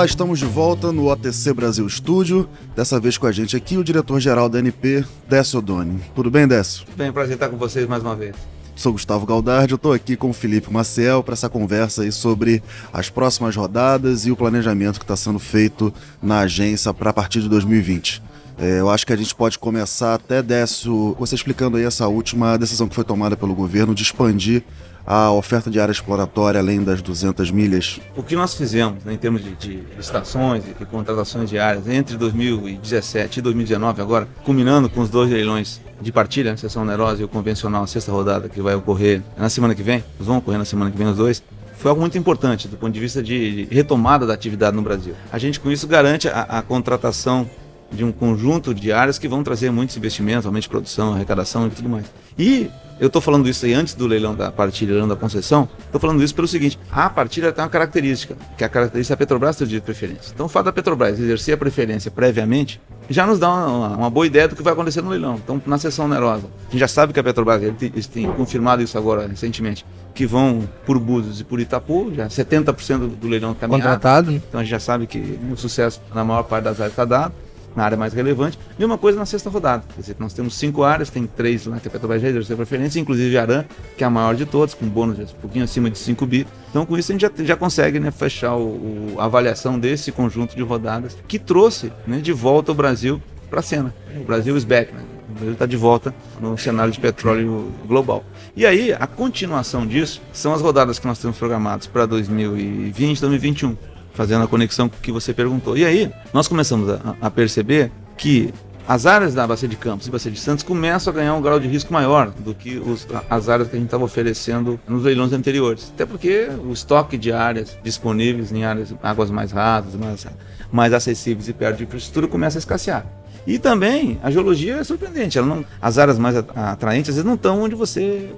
Olá, estamos de volta no OTC Brasil Estúdio. Dessa vez com a gente aqui o diretor-geral da NP, Décio Doni. Tudo bem, Décio? Bem, prazer estar com vocês mais uma vez. Sou Gustavo Galdardi, eu estou aqui com o Felipe Maciel para essa conversa aí sobre as próximas rodadas e o planejamento que está sendo feito na agência para a partir de 2020. É, eu acho que a gente pode começar até, Décio, você explicando aí essa última decisão que foi tomada pelo governo de expandir a oferta de área exploratória além das 200 milhas? O que nós fizemos né, em termos de, de licitações e contratações de áreas entre 2017 e 2019 agora, culminando com os dois leilões de partilha, a sessão onerosa e o convencional, a sexta rodada que vai ocorrer na semana que vem, vão ocorrer na semana que vem os dois, foi algo muito importante do ponto de vista de retomada da atividade no Brasil. A gente com isso garante a, a contratação de um conjunto de áreas que vão trazer muitos investimentos, aumento de produção, arrecadação e tudo mais. E eu estou falando isso aí antes do leilão da partilha, leilão da concessão. Estou falando isso pelo seguinte: a partilha tem uma característica, que é a característica da Petrobras ter direito de preferência. Então, o fato da Petrobras exercer a preferência previamente já nos dá uma, uma, boa ideia do que vai acontecer no leilão. Então, na sessão onerosa, a gente já sabe que a Petrobras, eles têm confirmado isso agora recentemente, que vão por Búzios e por Itapu, já 70% do leilão está Contratado, né? Então, a gente já sabe que o sucesso na maior parte das áreas está dado na área mais relevante. Mesma coisa na sexta rodada. Quer dizer, nós temos cinco áreas, tem três lá que a Petrobras já exerceu preferência, inclusive Aran, que é a maior de todas, com bônus um pouquinho acima de 5 bi. Então, com isso, a gente já, já consegue né, fechar o, a avaliação desse conjunto de rodadas que trouxe né, de volta o Brasil para a cena. O Brasil is back, né? O Brasil está de volta no cenário de petróleo global. E aí, a continuação disso são as rodadas que nós temos programadas para 2020 2021 fazendo a conexão com o que você perguntou. E aí, nós começamos a, a perceber que as áreas da Bacia de Campos e Bacia de Santos começam a ganhar um grau de risco maior do que os, as áreas que a gente estava oferecendo nos leilões anteriores. Até porque o estoque de áreas disponíveis em áreas águas mais rasas, mais, mais acessíveis e perto de infraestrutura começa a escassear. E também a geologia é surpreendente. Não, as áreas mais atraentes às vezes não estão onde você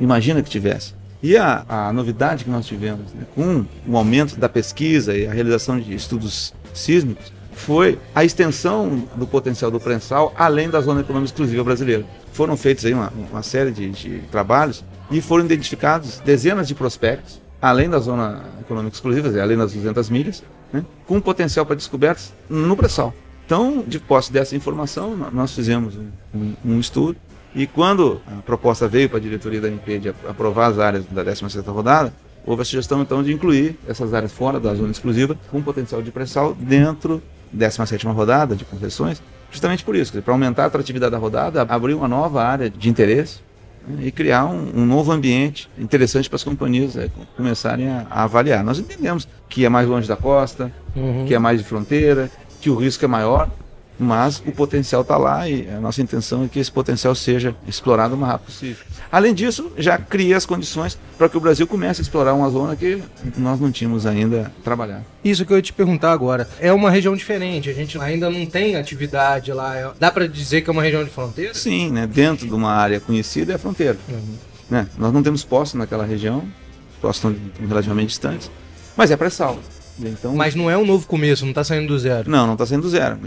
imagina que tivesse. E a, a novidade que nós tivemos né, com o aumento da pesquisa e a realização de estudos sísmicos foi a extensão do potencial do pré-sal além da zona econômica exclusiva brasileira. Foram feitos aí uma, uma série de, de trabalhos e foram identificados dezenas de prospectos além da zona econômica exclusiva, além das 200 milhas, né, com potencial para descobertas no pré-sal. Então, de posse dessa informação, nós fizemos um, um estudo e quando a proposta veio para a diretoria da MP de aprovar as áreas da 16ª rodada, houve a sugestão então de incluir essas áreas fora da zona exclusiva com potencial de pré-sal dentro da 17ª rodada de concessões, justamente por isso, para aumentar a atratividade da rodada, abrir uma nova área de interesse né, e criar um, um, novo ambiente interessante para as companhias é, começarem a, a, avaliar. Nós entendemos que é mais longe da costa, uhum. que é mais de fronteira, que o risco é maior, mas o potencial está lá e a nossa intenção é que esse potencial seja explorado o mais rápido possível. Além disso, já cria as condições para que o Brasil comece a explorar uma zona que nós não tínhamos ainda trabalhado. Isso que eu ia te perguntar agora. É uma região diferente, a gente ainda não tem atividade lá. É, dá para dizer que é uma região de fronteira? Sim, né? dentro de uma área conhecida é a fronteira. Uhum. Né? Nós não temos postos naquela região, postos estão relativamente distantes, mas é pré-sal. Então, Mas não é um novo começo, não está saindo do zero. Não, não está saindo do zero.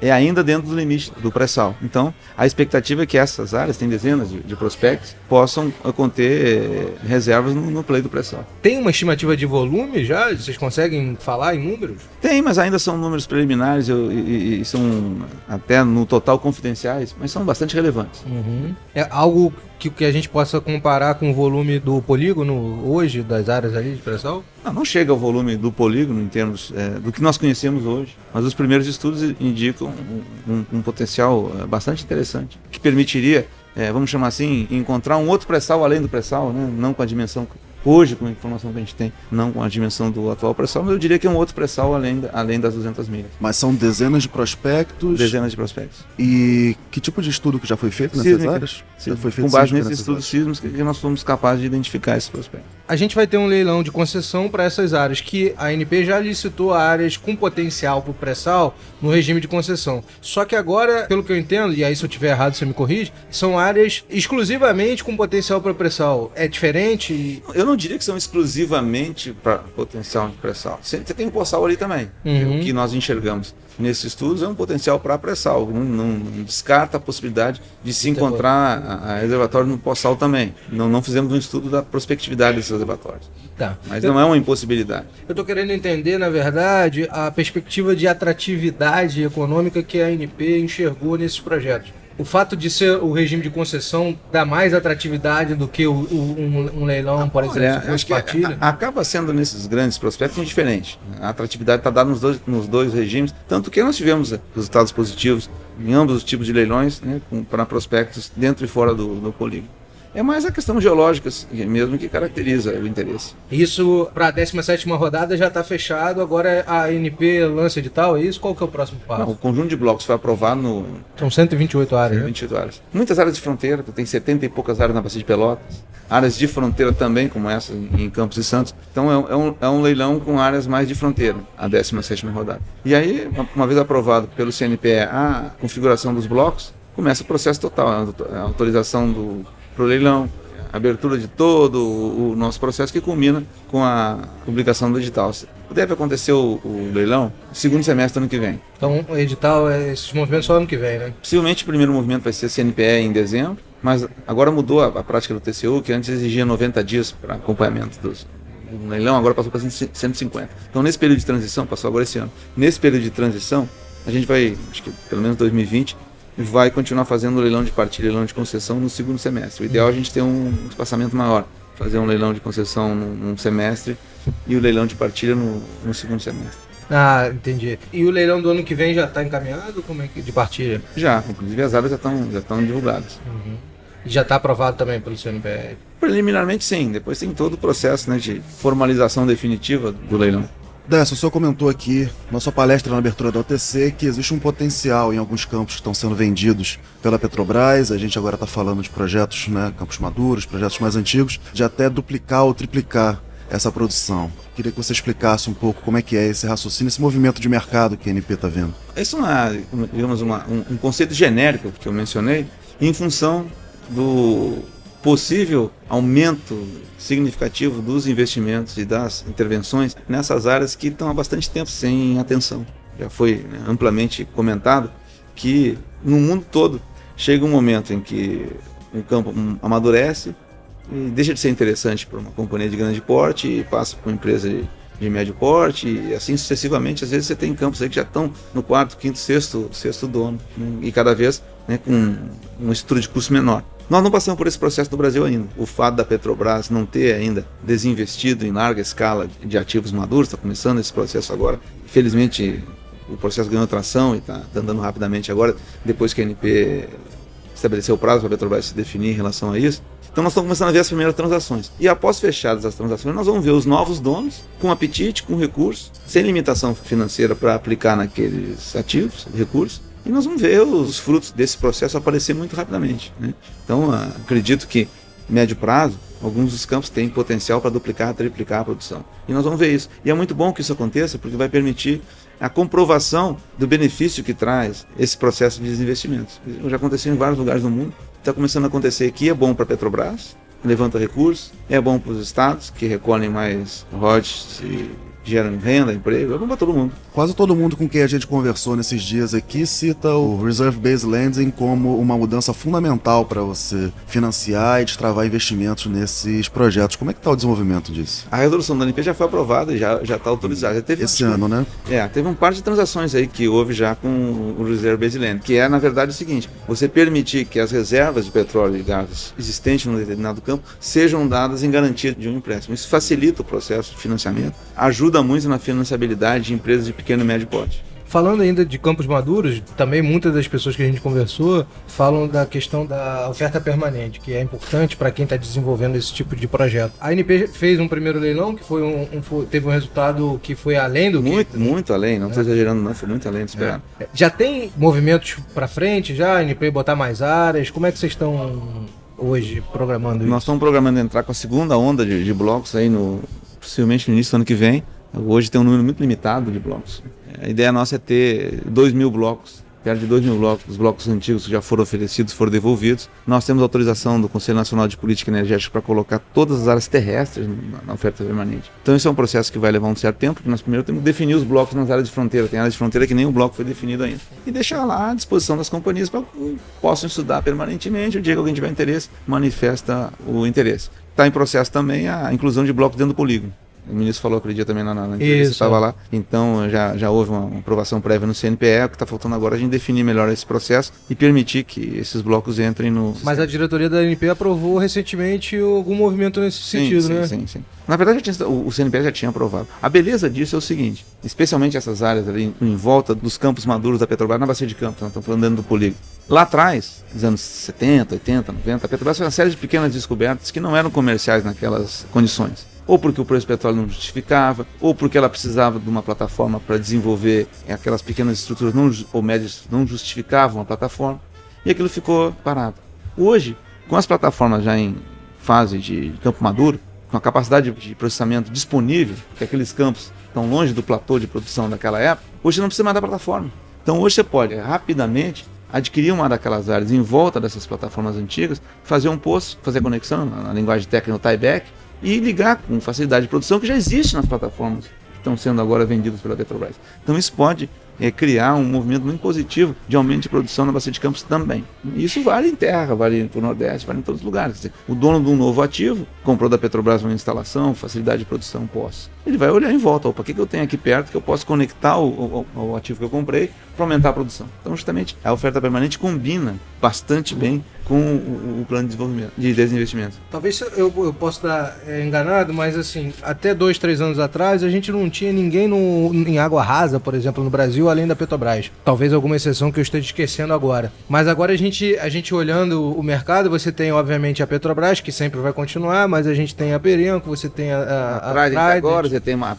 É ainda dentro do limite do pré-sal. Então, a expectativa é que essas áreas, tem dezenas de, de prospectos, possam conter eh, reservas no, no play do pré-sal. Tem uma estimativa de volume já? Vocês conseguem falar em números? Tem, mas ainda são números preliminares e, e, e são até no total confidenciais, mas são bastante relevantes. Uhum. É algo que, que a gente possa comparar com o volume do polígono hoje, das áreas ali de pré-sal? Não, não chega ao volume do polígono em termos é, do que nós conhecemos hoje, mas os primeiros estudos indicam um, um, um potencial é, bastante interessante, que permitiria, é, vamos chamar assim, encontrar um outro pré-sal além do pré-sal, né? não com a dimensão hoje, com a informação que a gente tem, não com a dimensão do atual pré-sal, mas eu diria que é um outro pré-sal além, além das 200 milhas. Mas são dezenas de prospectos? Dezenas de prospectos. E que tipo de estudo que já foi feito nessas Sísmica. áreas? Já foi feito com base nesses estudos sísmicos que nós fomos capazes de identificar esses prospectos. A gente vai ter um leilão de concessão para essas áreas, que a ANP já licitou áreas com potencial para o pré-sal no regime de concessão. Só que agora, pelo que eu entendo, e aí se eu estiver errado você me corrige, são áreas exclusivamente com potencial para pré-sal. É diferente? Eu não não diria que são exclusivamente para potencial de pré-sal. Você tem um pós-sal ali também. Uhum. O que nós enxergamos nesses estudos é um potencial para pré-sal. Não, não descarta a possibilidade de se encontrar a, a reservatório no pós-sal também. Não, não fizemos um estudo da prospectividade desses reservatórios. Tá. Mas Eu- não é uma impossibilidade. Eu estou querendo entender, na verdade, a perspectiva de atratividade econômica que a ANP enxergou nesses projetos. O fato de ser o regime de concessão dá mais atratividade do que o- o- um, um leilão, por exemplo, Olha, acho que partilha? a- acaba sendo nesses grandes prospectos indiferente. A atratividade está dada nos dois, nos dois regimes, tanto que nós tivemos eh, resultados positivos em ambos os tipos de leilões, né, para prospectos dentro e fora do, do polígono. É mais a questão geológica assim, mesmo que caracteriza o interesse. Isso para a 17ª rodada já está fechado, agora a ANP lança edital, é isso? Qual que é o próximo Não, passo? o conjunto de blocos foi aprovado no São 128 áreas, né? 28 áreas. Muitas áreas de fronteira, tem 70 e poucas áreas na Bacia de Pelotas. Áreas de fronteira também, como essa em Campos e Santos. Então é um, é um, é um leilão com áreas mais de fronteira, a 17ª rodada. E aí, uma- vez aprovado pelo CNPE a configuração dos blocos, começa o processo total, a autorização do pro leilão, a abertura de todo o, o nosso processo que culmina com a publicação do edital. Deve acontecer o, o leilão no segundo semestre do ano que vem. Então, o edital, é- esses movimentos só ano que vem, né? Possivelmente o primeiro movimento vai ser CNPE em dezembro, mas agora mudou a, a prática do TCU, que antes exigia 90 dias para acompanhamento dos, do leilão, agora passou para 150. Então, nesse período de transição, passou agora esse ano, nesse período de transição, a gente vai, acho que pelo menos 2020, vai continuar fazendo o leilão de partilha leilão de concessão no segundo semestre. O ideal é a gente ter um espaçamento maior, fazer um leilão de concessão num, num semestre e o leilão de partilha no, no segundo semestre. Ah, entendi. E o leilão do ano que vem já está encaminhado? Como é que de partilha? Já, inclusive as áreas já estão já estão divulgadas. E já está aprovado também pelo CNPE. Preliminarmente sim, depois tem todo o processo né, de formalização definitiva do leilão. Décio, o senhor comentou aqui na sua palestra na abertura da OTC que existe um potencial em alguns campos que estão sendo vendidos pela Petrobras. A gente agora está falando de projetos, né, campos maduros, projetos mais antigos, de até duplicar ou triplicar essa produção. Queria que você explicasse um pouco como é que é esse raciocínio, esse movimento de mercado que a NP está vendo. Isso é digamos, uma, um, um conceito genérico que eu mencionei em função do possível aumento significativo dos investimentos e das intervenções nessas áreas que estão há bastante tempo sem atenção. Já foi né, amplamente comentado que no mundo todo chega um momento em que um campo amadurece e deixa de ser interessante para uma companhia de grande porte e passa para uma empresa de, de médio porte e assim sucessivamente. Às vezes você tem campos aí que já estão no quarto, quinto, sexto, sexto dono né, e cada vez né, com uma estrutura de custo menor. Nós não passamos por esse processo no Brasil ainda. O fato da Petrobras não ter ainda desinvestido em larga escala de ativos maduros, está começando esse processo agora. Infelizmente, o processo ganhou tração e está andando rapidamente agora, depois que a ANP estabeleceu o prazo para a Petrobras se definir em relação a isso. Então nós estamos começando a ver as primeiras transações. E após fechadas as transações, nós vamos ver os novos donos com apetite, com recursos, sem limitação financeira para aplicar naqueles ativos, recursos. E nós vamos ver os frutos desse processo aparecer muito rapidamente. Né? Então ah, acredito que médio prazo, alguns dos campos têm potencial para duplicar, triplicar a produção. E nós vamos ver isso. E é muito bom que isso aconteça, porque vai permitir a comprovação do benefício que traz esse processo de desinvestimentos. Já aconteceu em vários lugares do mundo, está começando a acontecer aqui, é bom para a Petrobras, levanta recursos, é bom para os estados, que recolhem mais royalties e geram renda, emprego, é bom para todo mundo. Quase todo mundo com quem a gente conversou nesses dias aqui cita o Reserve Based Lending como uma mudança fundamental para você financiar e destravar investimentos nesses projetos. Como é que está o desenvolvimento disso? A resolução da ANP já foi aprovada e já está autorizada. Já teve Esse ano, né? É, teve um par de transações aí que houve já com o Reserve Based Lending, que é, na verdade, o seguinte, você permitir que as reservas de petróleo e gás existentes num determinado campo sejam dadas em garantia de um empréstimo. Isso facilita o processo de financiamento, ajuda muito na financiabilidade de empresas de pequeno e médio porte. Falando ainda de campos maduros, também muitas das pessoas que a gente conversou falam da questão da oferta permanente, que é importante para quem está desenvolvendo esse tipo de projeto. A ANP fez um primeiro leilão que foi um, um- foi- teve um resultado que foi além do que Muito, muito além, não estou exagerando não, foi muito além do esperado. Já tem movimentos para frente já, a ANP botar mais áreas? Como é que vocês estão hoje programando isso? Nós estamos programando entrar com a segunda onda de, de blocos aí no possivelmente no início do ano que vem. Hoje tem um número muito limitado de blocos. A ideia nossa é ter 2 mil blocos perto de 2 mil blocos, os blocos antigos que já foram oferecidos foram devolvidos. Nós temos autorização do Conselho Nacional de Política Energética para colocar todas as áreas terrestres na, oferta permanente. Então esse é um processo que vai levar um certo tempo, porque nós primeiro temos que definir os blocos nas áreas de fronteira. Tem áreas de fronteira que nem o bloco foi definido ainda. E deixar lá à disposição das companhias para que possam estudar permanentemente. O dia que alguém tiver interesse, manifesta o interesse. Está em processo também a inclusão de blocos dentro do polígono. O ministro falou aquele dia também na, na entrevista, estava lá. Então já, já houve uma, aprovação prévia no CNPE, o que está faltando agora é a gente definir melhor esse processo e permitir que esses blocos entrem no. Mas a diretoria da ANP aprovou recentemente algum movimento nesse sim, sentido, sim, né? Sim, sim. Na verdade, tinha, o, o CNPE já tinha aprovado. A beleza disso é o seguinte: especialmente essas áreas ali em, volta dos campos maduros da Petrobras, na bacia de campos, nós estamos falando dentro do polígono. Lá atrás, nos anos 70, 80, 90, a Petrobras fez uma série de pequenas descobertas que não eram comerciais naquelas condições ou porque o preço do petróleo não justificava, ou porque ela precisava de uma plataforma para desenvolver aquelas pequenas estruturas não, ou médias não justificavam a plataforma, e aquilo ficou parado. Hoje, com as plataformas já em fase de campo maduro, com a capacidade de processamento disponível, porque aqueles campos estão longe do platô de produção daquela época, hoje não precisa mais da plataforma. Então hoje você pode rapidamente adquirir uma daquelas áreas em volta dessas plataformas antigas, fazer um poço, fazer conexão, na linguagem técnica, o tieback, e ligar com facilidade de produção que já existe nas plataformas que estão sendo agora vendidas pela Petrobras. Então isso pode é, criar um movimento muito positivo de aumento de produção na bacia de campos também. Isso vale em terra, vale para o Nordeste, vale em todos os lugares. Dizer, o dono de um novo ativo comprou da Petrobras uma instalação, facilidade de produção pós. Ele vai olhar em volta, opa, o que, que eu tenho aqui perto que eu posso conectar o, o, o ativo que eu comprei para aumentar a produção. Então, justamente, a oferta permanente combina bastante bem com o, o, plano de desenvolvimento, de desinvestimento. Talvez eu, eu possa estar é, enganado, mas assim, até dois, três anos atrás, a gente não tinha ninguém no, em água rasa, por exemplo, no Brasil, além da Petrobras. Talvez alguma exceção que eu esteja esquecendo agora. Mas agora a gente, a gente olhando o mercado, você tem, obviamente, a Petrobras, que sempre vai continuar, mas a gente tem a Perenco, você tem a, a, a, a agora, você tem uma,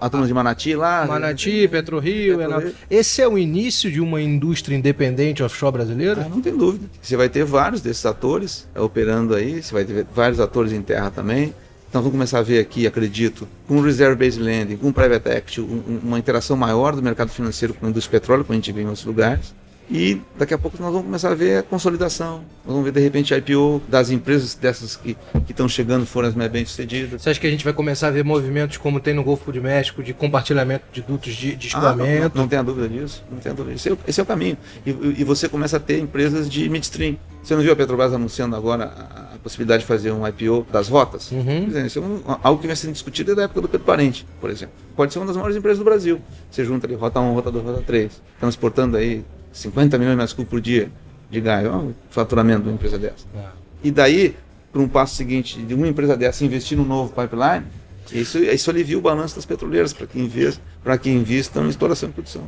a turma de Manati lá. Manati, PetroRio. Petro Esse é o início de uma indústria independente offshore brasileira? Ah, não tem dúvida. Você vai ter vários vários desses atores é, operando aí, você vai ter vários atores em terra também. Então vamos começar a ver aqui, acredito, com o Reserve Based Lending, com o Private Equity, um, uma interação maior do mercado financeiro com a indústria petróleo, como a gente vê em outros lugares. E daqui a pouco nós vamos começar a ver a consolidação. Nós vamos ver de repente a IPO das empresas dessas que estão chegando foram as mais bem sucedidas. Você acha que a gente vai começar a ver movimentos como tem no Golfo de México de compartilhamento de dutos de, de escoamento? Ah, não, não, tenha dúvida disso. Não tenha dúvida. Esse, é, esse é o caminho. E, e, você começa a ter empresas de midstream. Você não viu a Petrobras anunciando agora a, a possibilidade de fazer um IPO das rotas? Uhum. Dizer, isso é um, algo que vem sendo discutido desde a época do Pedro Parente, por exemplo. Pode ser uma das maiores empresas do Brasil. Você junta ali rota 1, rota 2, rota 3, transportando aí 50 milhões de metros cúbicos por dia de gás. Olha o faturamento de uma empresa dessa. É. E daí, para um passo seguinte, de uma empresa dessa investir num novo pipeline, isso, isso alivia o balanço das petroleiras para quem investe, para quem invista em exploração e produção.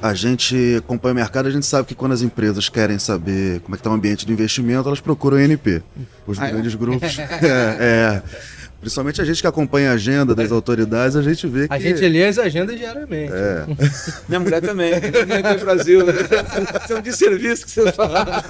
A gente acompanha o mercado, a gente sabe que quando as empresas querem saber como é que está o ambiente de investimento, elas procuram o INP. Os ah, grandes é? grupos. é, é. Principalmente a gente que acompanha a agenda das autoridades, a gente vê que. A gente lê as agendas diariamente. É. Minha mulher também. Aqui no Brasil. Né? São de serviço que você fala.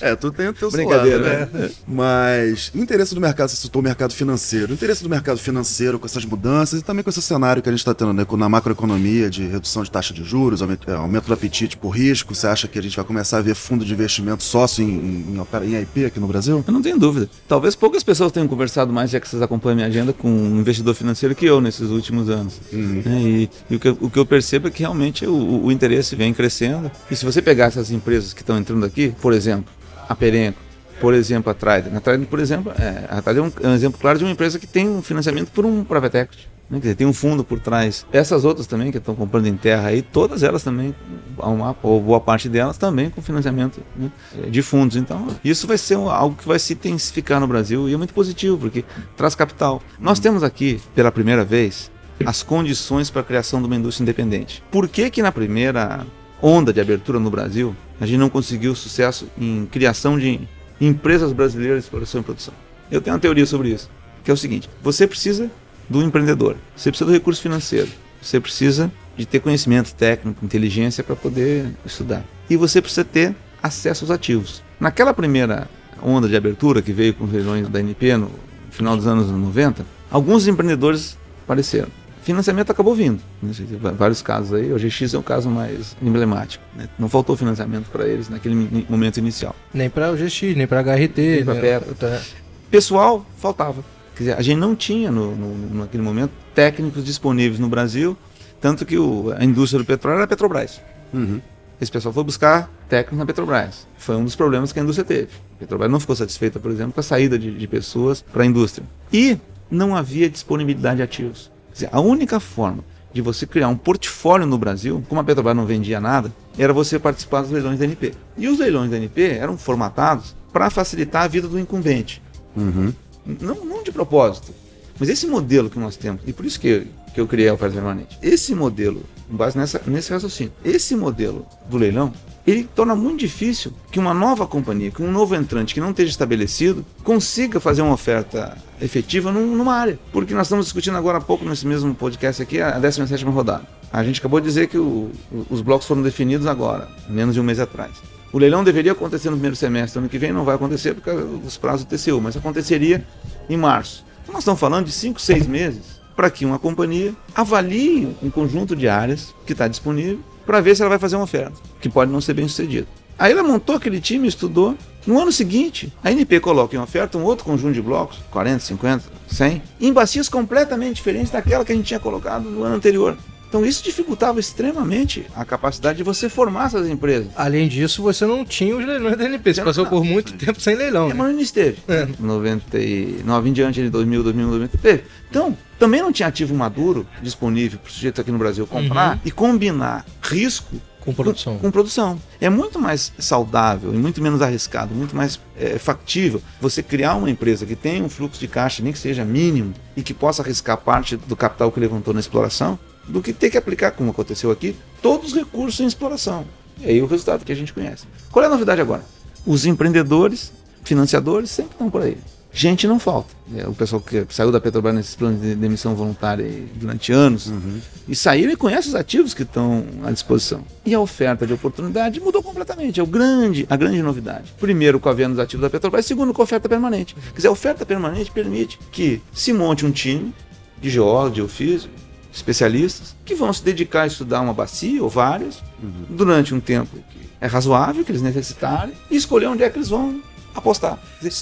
É, tu tem o teu Brincadeira, lado, né? né? Mas o interesse do mercado, você citou o mercado financeiro. O interesse do mercado financeiro com essas mudanças e também com esse cenário que a gente está tendo né, na macroeconomia de redução de taxa de juros, aumento, é, aumento do apetite por risco. Você acha que a gente vai começar a ver fundo de investimento sócio em, em, em, em IP aqui no Brasil? Eu não tenho dúvida. Talvez poucas pessoas tenham conversado conversado mais, já que vocês acompanham minha agenda, com um investidor financeiro que eu nesses últimos anos. Uhum. Né? E, e o, que, o, que, eu percebo é que realmente o, o, interesse vem crescendo. E se você pegar essas empresas que estão entrando aqui, por exemplo, a Perenco, por exemplo, a Trident. A Trident, por exemplo, é, a Trident é um, é um exemplo claro de uma empresa que tem um financiamento por um private equity. Né? Quer dizer, tem um fundo por trás. Essas outras também que estão comprando em terra aí, todas elas também, uma, ou boa parte delas também com financiamento né? de fundos. Então, isso vai ser algo que vai se intensificar no Brasil e é muito positivo, porque traz capital. Nós temos aqui, pela primeira vez, as condições para a criação de uma indústria independente. Por que que na primeira onda de abertura no Brasil, a gente não conseguiu sucesso em criação de empresas brasileiras de exploração e produção? Eu tenho uma teoria sobre isso, que é o seguinte: você precisa do empreendedor. Você precisa do recurso financeiro. Você precisa de ter conhecimento técnico, inteligência para poder estudar. E você precisa ter acesso aos ativos. Naquela primeira onda de abertura que veio com os leilões da NP no final dos anos 90, alguns empreendedores apareceram. Financiamento acabou vindo. Né? Vários casos aí. O GX é o caso mais emblemático. Né? Não faltou financiamento para eles naquele momento inicial. Nem para o GX, nem para HRT. Nem para né? Pessoal, faltava. Dizer, a gente não tinha no, no, naquele momento técnicos disponíveis no Brasil, tanto que o, a indústria do petróleo era a Petrobras. Uhum. Esse pessoal foi buscar técnicos na Petrobras. Foi um dos problemas que a indústria teve. A Petrobras não ficou satisfeita, por exemplo, com a saída de, de pessoas para a indústria. E não havia disponibilidade de ativos dizer, a única forma de você criar um portfólio no Brasil, como a Petrobras não vendia nada, era você participar dos leilões da NP. E os leilões da NP eram formatados para facilitar a vida do incumbente. Uhum. Não, não de propósito. Mas esse modelo que nós temos, e por isso que, que eu criei a oferta permanente, esse modelo, com base nessa, nesse raciocínio, esse modelo do leilão, ele torna muito difícil que uma nova companhia, que um novo entrante que não esteja estabelecido, consiga fazer uma oferta efetiva num, numa área. Porque nós estamos discutindo agora há pouco, nesse mesmo podcast aqui, a 17 rodada. A gente acabou de dizer que o, os blocos foram definidos agora, menos de um mês atrás. O leilão deveria acontecer no primeiro semestre, ano que vem não vai acontecer por causa dos prazos do TCU, mas aconteceria em março. Então nós estamos falando de 5, 6 meses para que uma companhia avalie um conjunto de áreas que está disponível para ver se ela vai fazer uma oferta, que pode não ser bem sucedida. Aí ela montou aquele time, estudou. No ano seguinte, a NP coloca em oferta um outro conjunto de blocos, 40, 50, 100, em bacias completamente diferentes daquela que a gente tinha colocado no ano anterior. Então isso dificultava extremamente a capacidade de você formar essas empresas. Além disso, você não tinha os leilões da NP. Você passou por muito tempo sem leilão. Né? Mas não esteve. É. 99 em diante de 2000, 2000, 2000, teve. Então, também não tinha ativo maduro disponível para o sujeito aqui no Brasil comprar uhum. e combinar risco com produção. Com, com, produção. É muito mais saudável e muito menos arriscado, muito mais é, factível você criar uma empresa que tenha um fluxo de caixa, nem que seja mínimo, e que possa arriscar parte do capital que levantou na exploração, do que ter que aplicar, como aconteceu aqui, todos os recursos em exploração. E aí o resultado que a gente conhece. Qual é a novidade agora? Os empreendedores, financiadores sempre estão por aí. Gente não falta. É, o pessoal que saiu da Petrobras nesses planos de demissão voluntária durante anos uhum. e saíram e conhecem os ativos que estão à disposição. E a oferta de oportunidade mudou completamente. É o grande, a grande novidade. Primeiro, com a venda dos ativos da Petrobras, segundo, com a oferta permanente. Quer dizer, a oferta permanente permite que se monte um time de geólogos, de ofício, especialistas, que vão se dedicar a estudar uma bacia ou várias uhum. durante um tempo que é razoável que eles necessitarem e escolher onde é que eles vão apostar.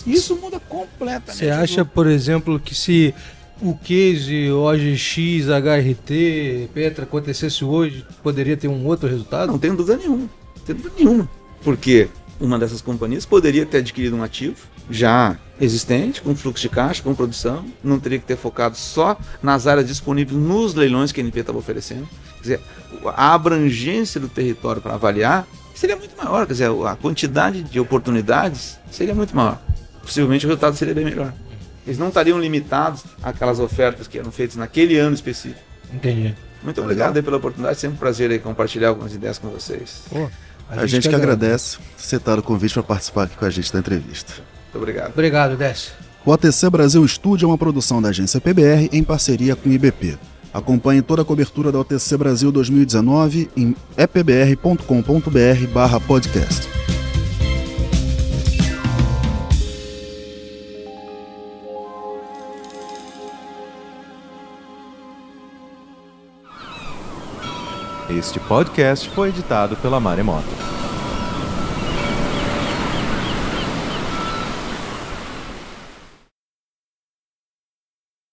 Isso muda completamente. Você acha, por exemplo, que se o case OGX, HRT, Petra acontecesse hoje, poderia ter um outro resultado? Não tenho dúvida nenhuma. Não tenho dúvida nenhuma. Porque uma dessas companhias poderia ter adquirido um ativo já existente, com fluxo de caixa, com produção, não teria que ter focado só nas áreas disponíveis nos leilões que a NP estava oferecendo. Quer dizer, a abrangência do território para avaliar seria muito maior, quer dizer, a quantidade de oportunidades seria muito maior. Possivelmente o resultado seria bem melhor. Eles não estariam limitados àquelas ofertas que eram feitas naquele ano específico. Entendi. Muito obrigado pela oportunidade, sempre um prazer aí compartilhar algumas ideias com vocês. Pô, a, a, gente, gente que agradece aceitar o convite para participar aqui com a gente da entrevista. Muito obrigado. Obrigado, Décio. O ATC Brasil Estúdio é uma produção da agência PBR em parceria com o IBP. Acompanhe toda a cobertura da OTC Brasil 2019 em epbr.com.br podcast. Este podcast foi editado pela Maremoto.